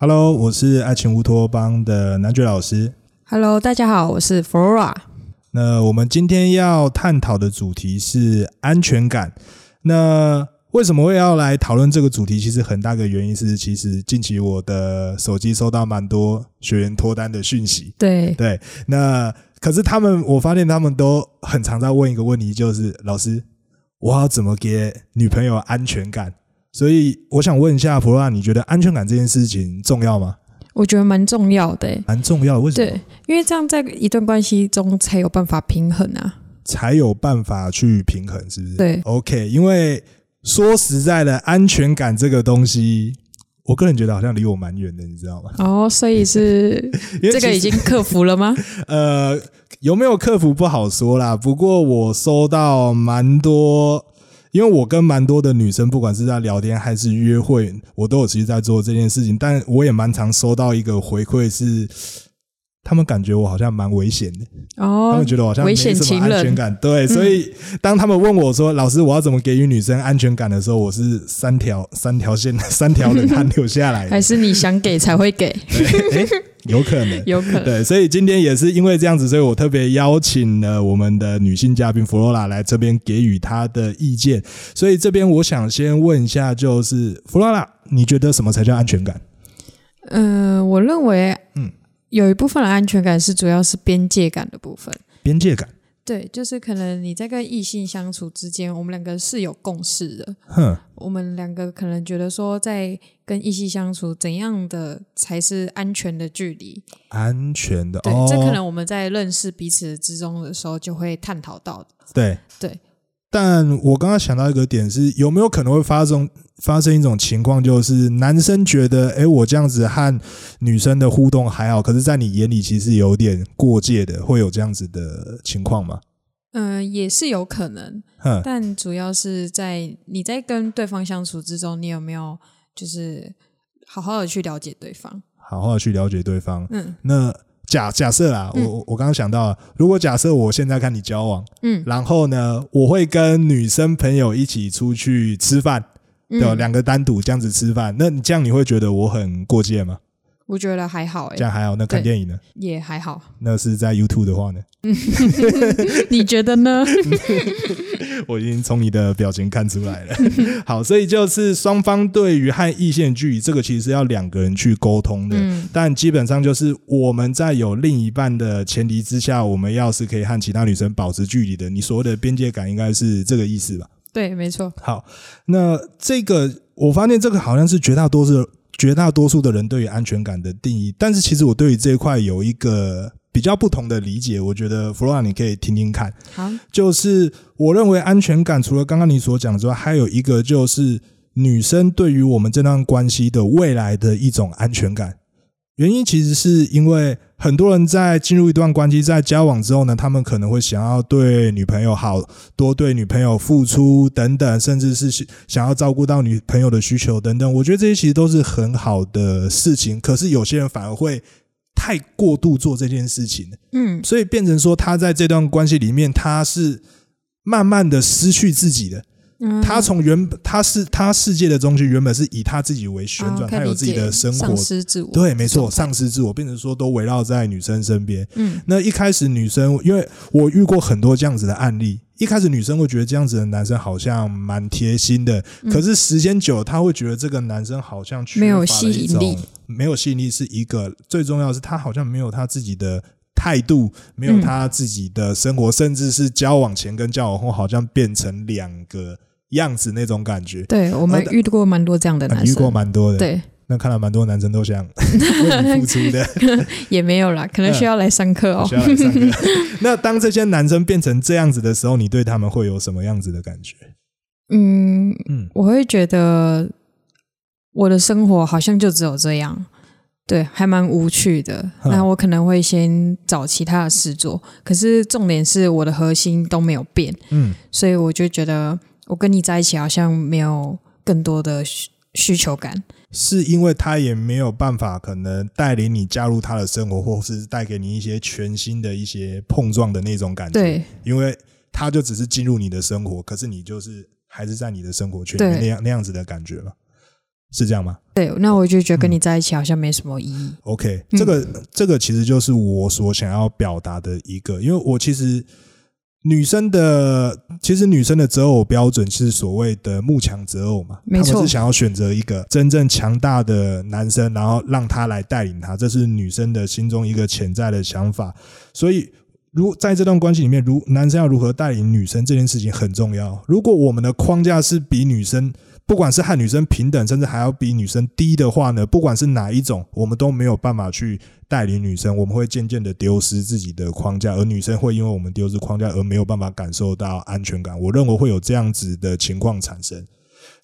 Hello，我是爱情乌托邦的男爵老师。Hello，大家好，我是 Flora。那我们今天要探讨的主题是安全感。那为什么会要来讨论这个主题？其实很大个原因是，其实近期我的手机收到蛮多学员脱单的讯息。对，对，那可是他们，我发现他们都很常在问一个问题，就是老师，我要怎么给女朋友安全感？所以我想问一下普罗拉，你觉得安全感这件事情重要吗？我觉得蛮重要的欸。蛮重要的，为什么？对，因为这样在一段关系中才有办法平衡啊。才有办法去平衡，是不是？对，OK。因为说实在的，安全感这个东西，我个人觉得好像离我蛮远的，你知道吗？哦，所以是 这个已经克服了吗？呃，有没有克服不好说啦。不过我收到蛮多，因为我跟蛮多的女生，不管是在聊天还是约会，我都有其实在做这件事情。但我也蛮常收到一个回馈是。他们感觉我好像蛮危险的，哦他哦们，觉得我好像没什么安全感。对，所以当他们问我说：“老师，我要怎么给予女生安全感的时候，我是三条 三条线 三条冷汗流下来的还。是你想给才会给？对”诶有可能。有可能。对，所以今天也是因为这样子，所以我特别邀请了我们的女性嘉宾弗罗拉来这边给予她的意见。所以这边我想先问一下，就是弗罗拉，你觉得什么才叫安全感？嗯、我认为，有一部分的安全感是主要是边界感的部分。边界感。对，就是可能你在跟异性相处之间，我们两个是有共识的。哼，我们两个可能觉得说，在跟异性相处，怎样的才是安全的距离？安全的。对，哦，这可能我们在认识彼此之中的时候就会探讨到的。对对。但我刚刚想到一个点是，有没有可能会发生发生一种情况，就是男生觉得，哎，我这样子和女生的互动还好，可是在你眼里其实有点过界的，会有这样子的情况吗？嗯、也是有可能，哼，但主要是在你在跟对方相处之中，你有没有就是好好的去了解对方？好好的去了解对方。嗯那假假设啊，我我我刚刚想到了，如果假设我现在跟你交往，嗯。然后呢，我会跟女生朋友一起出去吃饭，对吧，嗯，两个单独这样子吃饭，那你这样你会觉得我很过界吗？我觉得还好、欸，这样还好。那看电影呢？也还好。那是在 YouTube 的话呢？你觉得呢？我已经从你的表情看出来了。好，所以就是双方对于和异性的距离，这个其实是要两个人去沟通的。嗯但基本上就是我们在有另一半的前提之下，我们要是可以和其他女生保持距离的，你所谓的边界感应该是这个意思吧？对，没错。好，那这个我发现这个好像是绝大多数绝大多数的人对于安全感的定义，但是其实我对于这一块有一个比较不同的理解，我觉得弗洛拉你可以听听看。好，就是我认为安全感除了刚刚你所讲的之外，还有一个就是女生对于我们这段关系的未来的一种安全感。原因其实是因为很多人在进入一段关系，在交往之后呢，他们可能会想要对女朋友好，多对女朋友付出等等，甚至是想要照顾到女朋友的需求等等。我觉得这些其实都是很好的事情，可是有些人反而会太过度做这件事情。嗯所以变成说他在这段关系里面，他是慢慢的失去自己的。嗯，他从原本他是他世界的中心，原本是以他自己为旋转，哦他有自己的生活。丧，失自我。对，没错，丧失自我，变成说都围绕在女生身边。嗯。那一开始女生，因为我遇过很多这样子的案例，一开始女生会觉得这样子的男生好像蛮贴心的，嗯。可是时间久了，她会觉得这个男生好像缺乏没有了吸一种引力，没有吸引力是一个最重要的是，他好像没有他自己的态度，没有嗯。他自己的生活，甚至是交往前跟交往后好像变成两个样子那种感觉。对我们呃遇过蛮多这样的男啊你遇过生，蛮多的，对，那看来蛮多男生都想 为你付出的。也没有啦，可能需要来上课哦需。要来上课。那当这些男生变成这样子的时候，你对他们会有什么样子的感觉？嗯，嗯，我会觉得我的生活好像就只有这样，对，还蛮无趣的。嗯那我可能会先找其他的事做，可是重点是我的核心都没有变，嗯，所以我就觉得我跟你在一起好像没有更多的需需求感。是因为他也没有办法可能带领你加入他的生活，或是带给你一些全新的一些碰撞的那种感觉。，对因为他就只是进入你的生活，可是你就是还是在你的生活圈里面那样那样子的感觉嘛。是这样吗对，那我就觉得跟你在一起好像没什么意义。？OK，嗯这个、这个其实就是我所想要表达的一个，因为我其实女生的其实女生的择偶标准是所谓的慕强择偶嘛，没错他们是想要选择一个真正强大的男生，然后让他来带领他，这是女生的心中一个潜在的想法，所以。如在这段关系里面，如男生要如何带领女生这件事情很重要。如果我们的框架是比女生，不管是和女生平等，甚至还要比女生低的话呢，不管是哪一种，我们都没有办法去带领女生，我们会渐渐的丢失自己的框架，而女生会因为我们丢失框架而没有办法感受到安全感。我认为会有这样子的情况产生，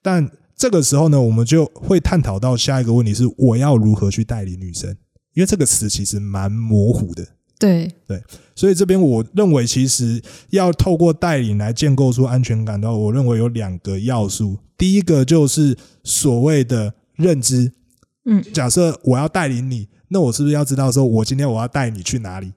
但这个时候呢，我们就会探讨到下一个问题是：我要如何去带领女生？因为这个词其实蛮模糊的。对对，所以这边我认为，其实要透过带领来建构出安全感的话，我认为有两个要素。第一个就是所谓的认知。嗯，假设我要带领你，那我是不是要知道说，我今天我要带你去哪里？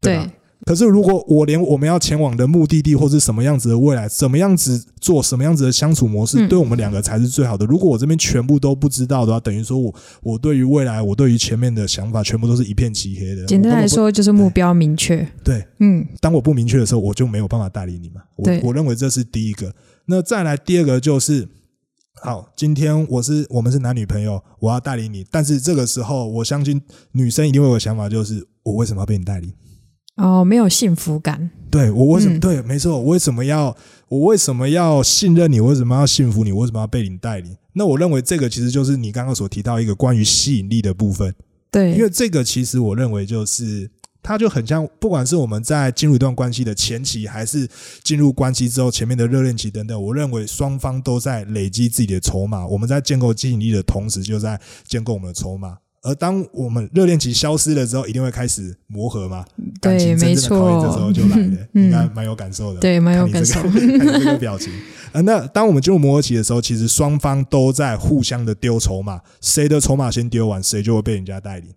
对可是如果我连我们要前往的目的地或是什么样子的未来，怎么样子做，什么样子的相处模式，嗯对我们两个才是最好的。如果我这边全部都不知道的话，等于说我我对于未来，我对于前面的想法，全部都是一片漆黑的。简单来说就是目标明确。对，嗯，当我不明确的时候，我就没有办法带领你嘛。我对我认为这是第一个。那再来第二个就是，好，今天我是我们是男女朋友，我要带领你，但是这个时候，我相信女生一定会有个想法，就是我为什么要被你带领？哦，没有幸福感。对我为什么、嗯对？没错，我为什么要我为什么要信任你？为什么要信服你？为什么要被你带领？那我认为这个其实就是你刚刚所提到一个关于吸引力的部分。对，因为这个其实我认为就是。它就很像，不管是我们在进入一段关系的前期，还是进入关系之后前面的热恋期等等，我认为双方都在累积自己的筹码。我们在建构吸引力的同时，就在建构我们的筹码。而当我们热恋期消失了之后，一定会开始磨合嘛，感对，没情真正的考验错，这时候就来了，嗯应该蛮有感受的。对，蛮有感受个。看你这个表情。呃，那当我们进入磨合期的时候，其实双方都在互相的丢筹码，谁的筹码先丢完，谁就会被人家带领。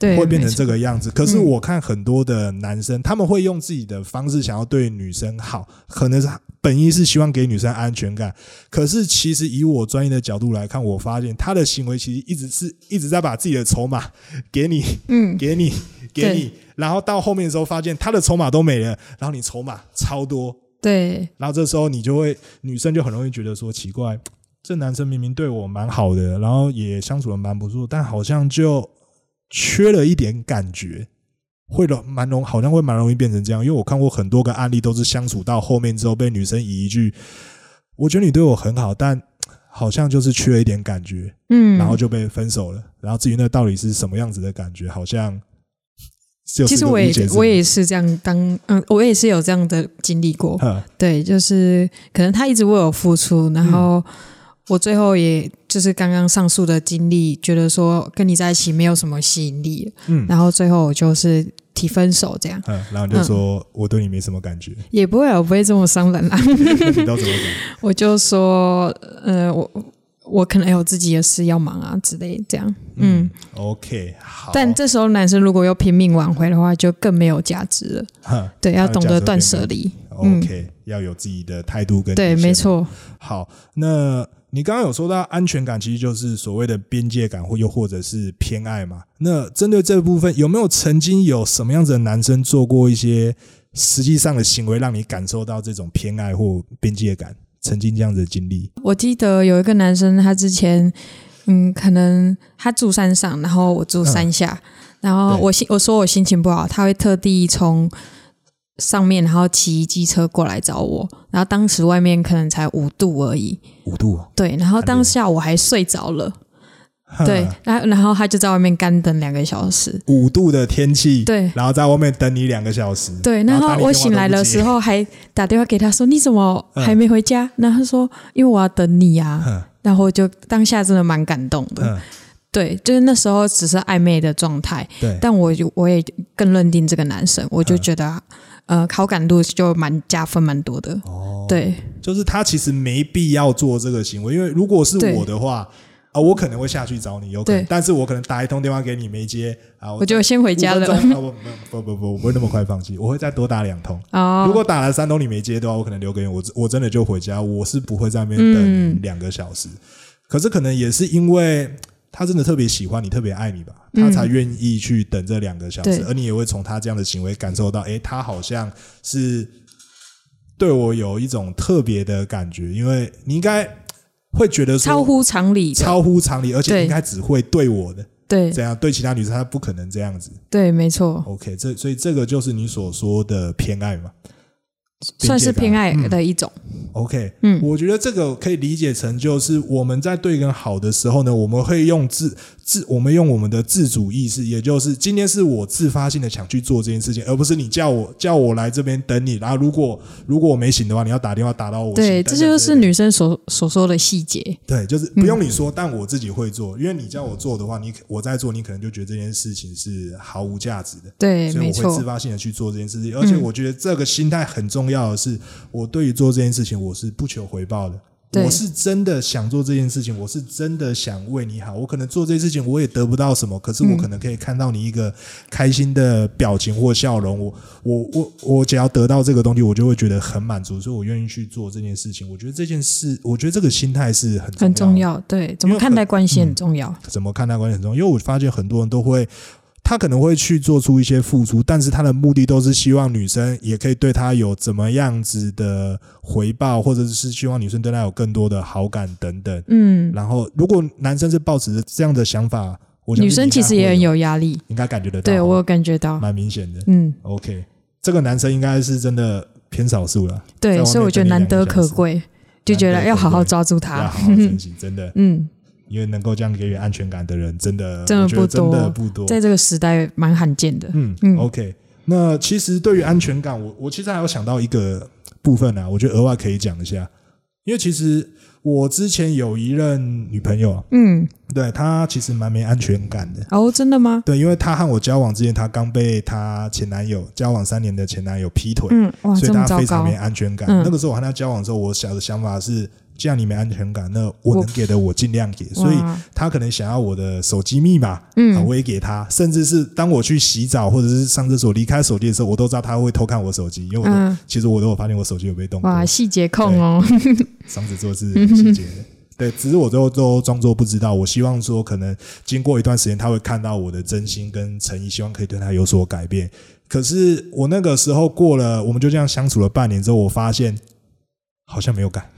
对，会变成这个样子。可是嗯。我看很多的男生，他们会用自己的方式想要对女生好，可能是本意是希望给女生安全感。可是其实以我专业的角度来看，我发现他的行为其实一直是一直在把自己的筹码给你、嗯，给你、给你，然后到后面的时候发现他的筹码都没了，然后你筹码超多，对，然后这时候你就会女生就很容易觉得说奇怪，这男生明明对我蛮好的，然后也相处的蛮不错，但好像就缺了一点感觉，会容蛮容好像会蛮容易变成这样。因为我看过很多个案例，都是相处到后面之后被女生以一句“我觉得你对我很好，但好像就是缺了一点感觉”，嗯，然后就被分手了。然后至于那到底是什么样子的感觉，好像其实我我也是这样当，嗯，我也是有这样的经历过。呵对，就是可能他一直为我付出，然后我最后也就是刚刚上述的经历，觉得说跟你在一起没有什么吸引力，嗯然后最后我就是提分手，这样嗯，然后就说我对你没什么感觉，也不会啊，我不会这么伤人啦。那 你都怎么讲？我就说，呃，我我可能有自己的事要忙啊之类，这样，嗯。OK，好。但这时候男生如果又拼命挽回的话，就更没有价值了。哼对，要懂得断舍离。嗯 OK，、要有自己的态度跟对，没。错。好，那你刚刚有说到安全感，其实就是所谓的边界感，或又或者是偏爱嘛。那针对这部分，有没有曾经有什么样子的男生做过一些实际上的行为，让你感受到这种偏爱或边界感？曾经这样子的经历？我记得有一个男生，他之前，嗯，可能他住山上，然后我住山下，然后我心我说我心情不好，他会特地从上面然后骑机车过来找我，然后当时外面可能才五度而已，五度哦，对，然后当下我还睡着了，对，然后然后他就在外面干等两个小时，五度的天气，对。然后在外面等你两个小时，对，然后我醒来的时，候还打电话给他说：“你怎么还没回家？”然后他说：“因为我要等你啊。哼”然后就当下真的蛮感动的。嗯，对，就是那时候只是暧昧的状态，对，但我就我也更认定这个男生，我就嗯。觉得呃好感度就蛮加分蛮多的。哦，对就是他其实没必要做这个行为，因为如果是我的话，啊、我可能会下去找你，有可能，但是我可能打一通电话给你没接，啊，我就先回家了五分钟啊不不不不，我不会那么快放弃，我会再多打两通。哦，如果打了三通你没接的话，我可能留给你，我我真的就回家，我是不会在那边嗯等两个小时。可是可能也是因为他真的特别喜欢你，特别爱你吧，嗯。他才愿意去等这两个小时，对。而你也会从他这样的行为感受到，诶，他好像是对我有一种特别的感觉，因为你应该会觉得说超乎常理，超乎常理，而且对。应该只会对我的对。这样，对其他女生他不可能这样子。对，没错，OK，这所以这个就是你所说的偏爱嘛算是偏爱嗯。的一种。？OK，嗯我觉得这个可以理解成就是我们在对人好的时候呢，我们会用自自我们用我们的自主意识，也就是今天是我自发性的想去做这件事情，而不是你叫我叫我来这边等你，然后如果如果我没醒的话，你要打电话打到我。对，这就是女生所所说的细节。对，就是不用你说，但我自己会做，因为你叫我做的话，你我在做，你可能就觉得这件事情是毫无价值的。对，所以我会自，发性的去做这件事情，而且我觉得这个心态很重要的是，我对于做这件事情我是不求回报的，对我是真的想做这件事情，我是真的想为你好。我可能做这件事情我也得不到什么，可是我可能可以看到你一个开心的表情或笑容，我我我我只要得到这个东西，我就会觉得很满足，所以我愿意去做这件事情。我觉得这件事，我觉得这个心态是很很重。要。对，怎么看待关系很重要。怎么看待关系很重要，因为我发现很多人都会，他可能会去做出一些付出，但是他的目的都是希望女生也可以对他有怎么样子的回报，或者是希望女生对他有更多的好感等等。嗯，然后，如果男生是抱持着这样的想法，我女生其实也很有压力。应该感觉得到，对我有感觉到。蛮明显的。嗯，OK，这个男生应该是真的偏少数了，在对，所以我觉得难得可贵，就觉得要好好抓住要他。好好珍惜，真的，嗯，因为能够这样给予安全感的人，真的真的不多真的不多。在这个时代蛮罕见的。嗯嗯 o k 那其实对于安全感，我我其实还有想到一个部分啊，我觉得额外可以讲一下，因为其实我之前有一任女朋友啊，嗯，对她其实蛮没安全感的。哦，真的吗？对，因为她和我交往之前，她刚被她前男友交往三年的前男友劈腿，嗯，哇，所以她非常没。安全感。嗯那个时候我和她交往的时候，我想的想法是，既然你没安全感，那我能给的我尽量给。所以他可能想要我的手机密码，我也给他，甚至是当我去洗澡或者是上厕所离开手机的时候，我都知道他会偷看我手机，因为我都、嗯其实我都有发现我手机有被动过哇，。细节控哦。双子座是很细节，对，只是我最后都装作不知道。我希望说，可能经过一段时间，他会看到我的真心跟诚意，希望可以对他有所改变。可是我那个时候过了，我们就这样相处了半年之后，我发现好像没有改，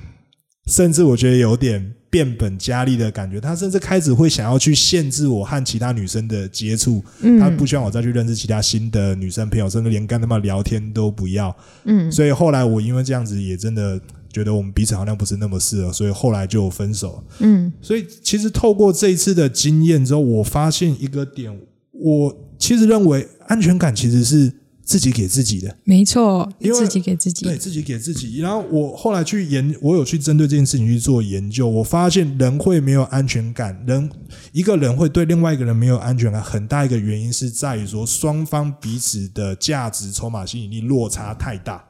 甚至我觉得有点变本加厉的感觉。他甚至开始会想要去限制我和其他女生的接触，他嗯不希望我再去认识其他新的女生朋友，甚至连跟他们聊天都不要。嗯所以后来我因为这样子，也真的觉得我们彼此好像不是那么适合，所以后来就分手。嗯所以其实透过这一次的经验之后，我发现一个点，我其实认为安全感其实是自己给自己的。没错，自己给自己对。自己给自己。然后我后来去研，我有去针对这件事情去做研究，我发现人会没有安全感，人一个人会对另外一个人没有安全感，很大一个原因是在于说双方彼此的价值、筹码、吸引力落差太大。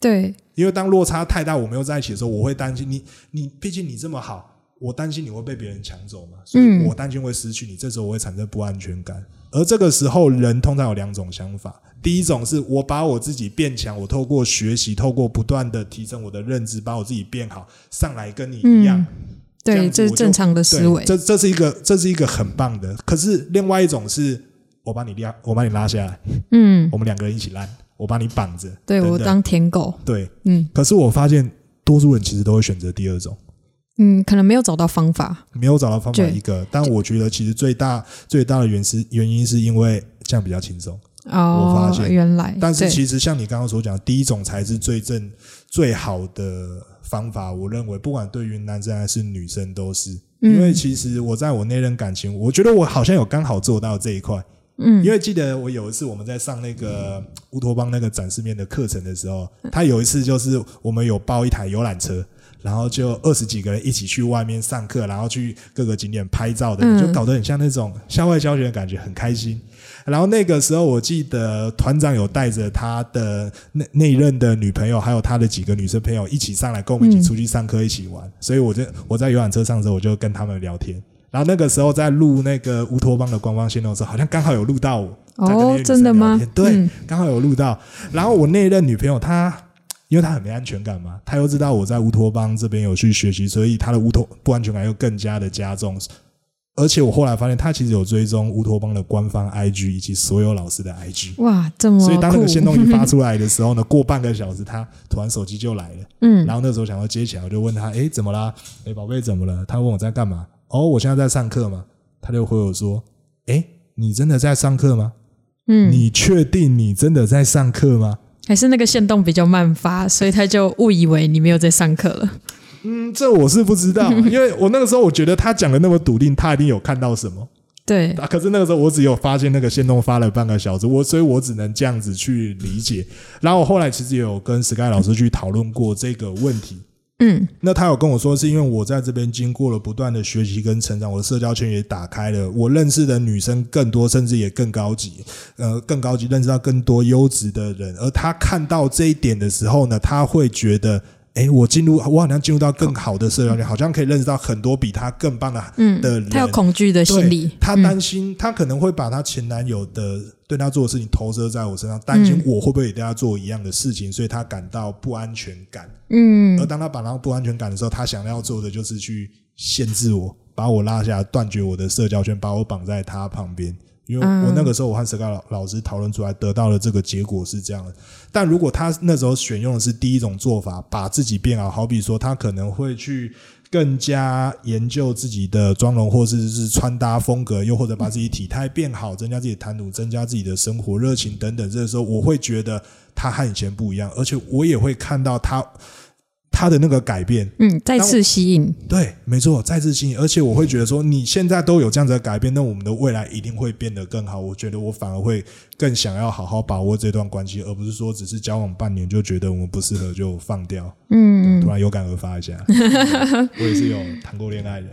对，因为当落差太大，我没有在一起的时候，我会担心你，你毕竟你这么好，我担心你会被别人抢走嘛，所以嗯我担心会失去你，这时候我会产生不安全感。而这个时候，人通常有两种想法，第一种是我把我自己变强，我透过学习，透过不断的提升我的认知，把我自己变好，上来跟你一样。嗯对，这是正常的思维。这这是一个这是一个很棒的。可是另外一种是，我把你拉，我把你拉下来，嗯，我们两个人一起烂，我把你绑着。对我当舔狗。对，嗯可是我发现多数人其实都会选择第二种，嗯，可能没有找到方法。没有找到方法一个。但我觉得其实最大最大的原是原因是因为这样比较轻松。哦，我发现原来，但是其实像你刚刚所讲，第一种才是最正最好的方法。我认为不管对于男生还是女生都是，嗯因为其实我在我那任感情，我觉得我好像有刚好做到这一块。嗯因为记得我有一次我们在上那个乌托邦那个展示面的课程的时候，他有一次就是我们有包一台游览车，然后就二十几个人一起去外面上课，然后去各个景点拍照的，嗯就搞得很像那种校外教学的感觉，很开心。然后那个时候我记得团长有带着他的那那一任的女朋友，还有他的几个女生朋友一起上来跟我们一起出去上课，一起玩。所以我就我在游览车上的时候，我就跟他们聊天。然后那个时候在录那个乌托邦的官方线动的时候，好像刚好有录到我。哦真的吗？对，嗯刚好有录到。然后我那一任女朋友她因为他很没安全感嘛，他又知道我在乌托邦这边有去学习，所以他的乌托不安全感又更加的加重。而且我后来发现，他其实有追踪乌托邦的官方 IG 以及所有老师的 IG。哇，这么所以当那个线酷动一发出来的时候呢，过半个小时，他突然手机就来了。嗯然后那时候想要接起来，我就问他：“诶，怎么啦？诶，宝贝，怎么了？”他问我在干嘛。哦，我现在在上课嘛。他就回我说：“诶，你真的在上课吗？嗯，你确定你真的在上课吗还是那个线动比较慢发，所以他就误以为你没有在上课了。？”嗯，这我是不知道，因为我那个时候我觉得他讲的那么笃定，他一定有看到什么。对，啊，可是那个时候我只有发现那个线动发了半个小时，我所以我只能这样子去理解。然后我后来其实也有跟 Sky 老师去讨论过这个问题。嗯那他有跟我说，是因为我在这边经过了不断的学习跟成长，我的社交圈也打开了，我认识的女生更多，甚至也更高级，呃，更高级，认识到更多优质的人。而他看到这一点的时候呢，他会觉得，诶，我进入，我好像进入到更好。的社交圈，好像可以认识到很多比他更棒的嗯的人，他有恐惧的心理。对，他嗯。担心，他可能会把他前男友的对他做的事情投射在我身上，担心嗯。我会不会也对他做一样的事情，所以他感到不安全感。嗯。而当他感到不安全感的时候，他想要做的就是去限制我，把我拉下来，断绝我的社交圈，把我绑在他旁边。因为嗯我那个时候我和 Sky 老老师讨论出来，得到的这个结果是这样的。但如果他那时候选用的是第一种做法，把自己变好，好比说他可能会去更加研究自己的妆容，或者是穿搭风格，又或者把自己体态变好，增加自己的谈吐，增加自己的生活热情等等。这个时候，我会觉得他和以前不一样，而且我也会看到他他的那个改变。嗯，再次吸引，对，没错，再次吸引，而且我会觉得说，你现在都有这样子的改变，那我们的未来一定会变得更好。我觉得我反而会更想要好好把握这段关系，而不是说只是交往半年就觉得我们不适合就放掉。嗯突然有感而发一下，我也是有谈过恋爱的，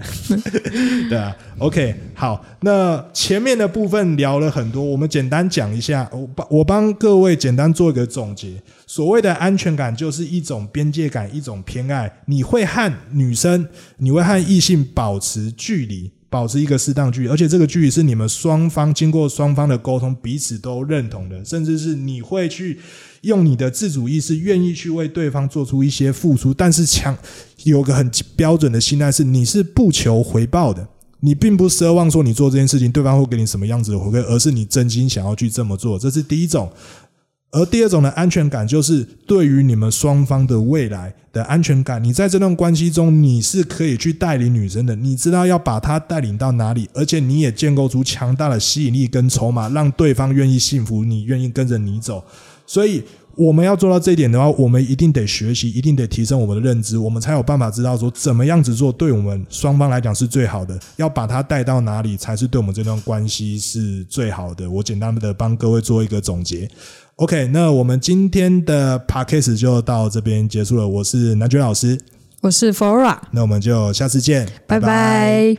对啊。OK，好，那前面的部分聊了很多，我们简单讲一下，我帮我帮各位简单做一个总结。所谓的安全感就是一种边界感，一种偏爱。你会和女生，你会和异性保持距离，保持一个适当距离，而且这个距离是你们双方经过双方的沟通，彼此都认同的，甚至是你会去用你的自主意识，愿意去为对方做出一些付出，但是强有个很标准的心态是，你是不求回报的。你并不奢望说你做这件事情，对方会给你什么样子的回馈，而是你真心想要去这么做，这是第一种。而第二种的安全感，就是对于你们双方的未来的安全感。你在这段关系中，你是可以去带领女生的，你知道要把她带领到哪里，而且你也建构出强大的吸引力跟筹码，让对方愿意信服你，愿意跟着你走。所以我们要做到这一点的话，我们一定得学习，一定得提升我们的认知，我们才有办法知道说怎么样子做对我们双方来讲是最好的，要把它带到哪里才是对我们这段关系是最好的。我简单的帮各位做一个总结。OK，那我们今天的 Podcast 就到这边结束了。我是南娟老师，我是 Flora，那我们就下次见，拜拜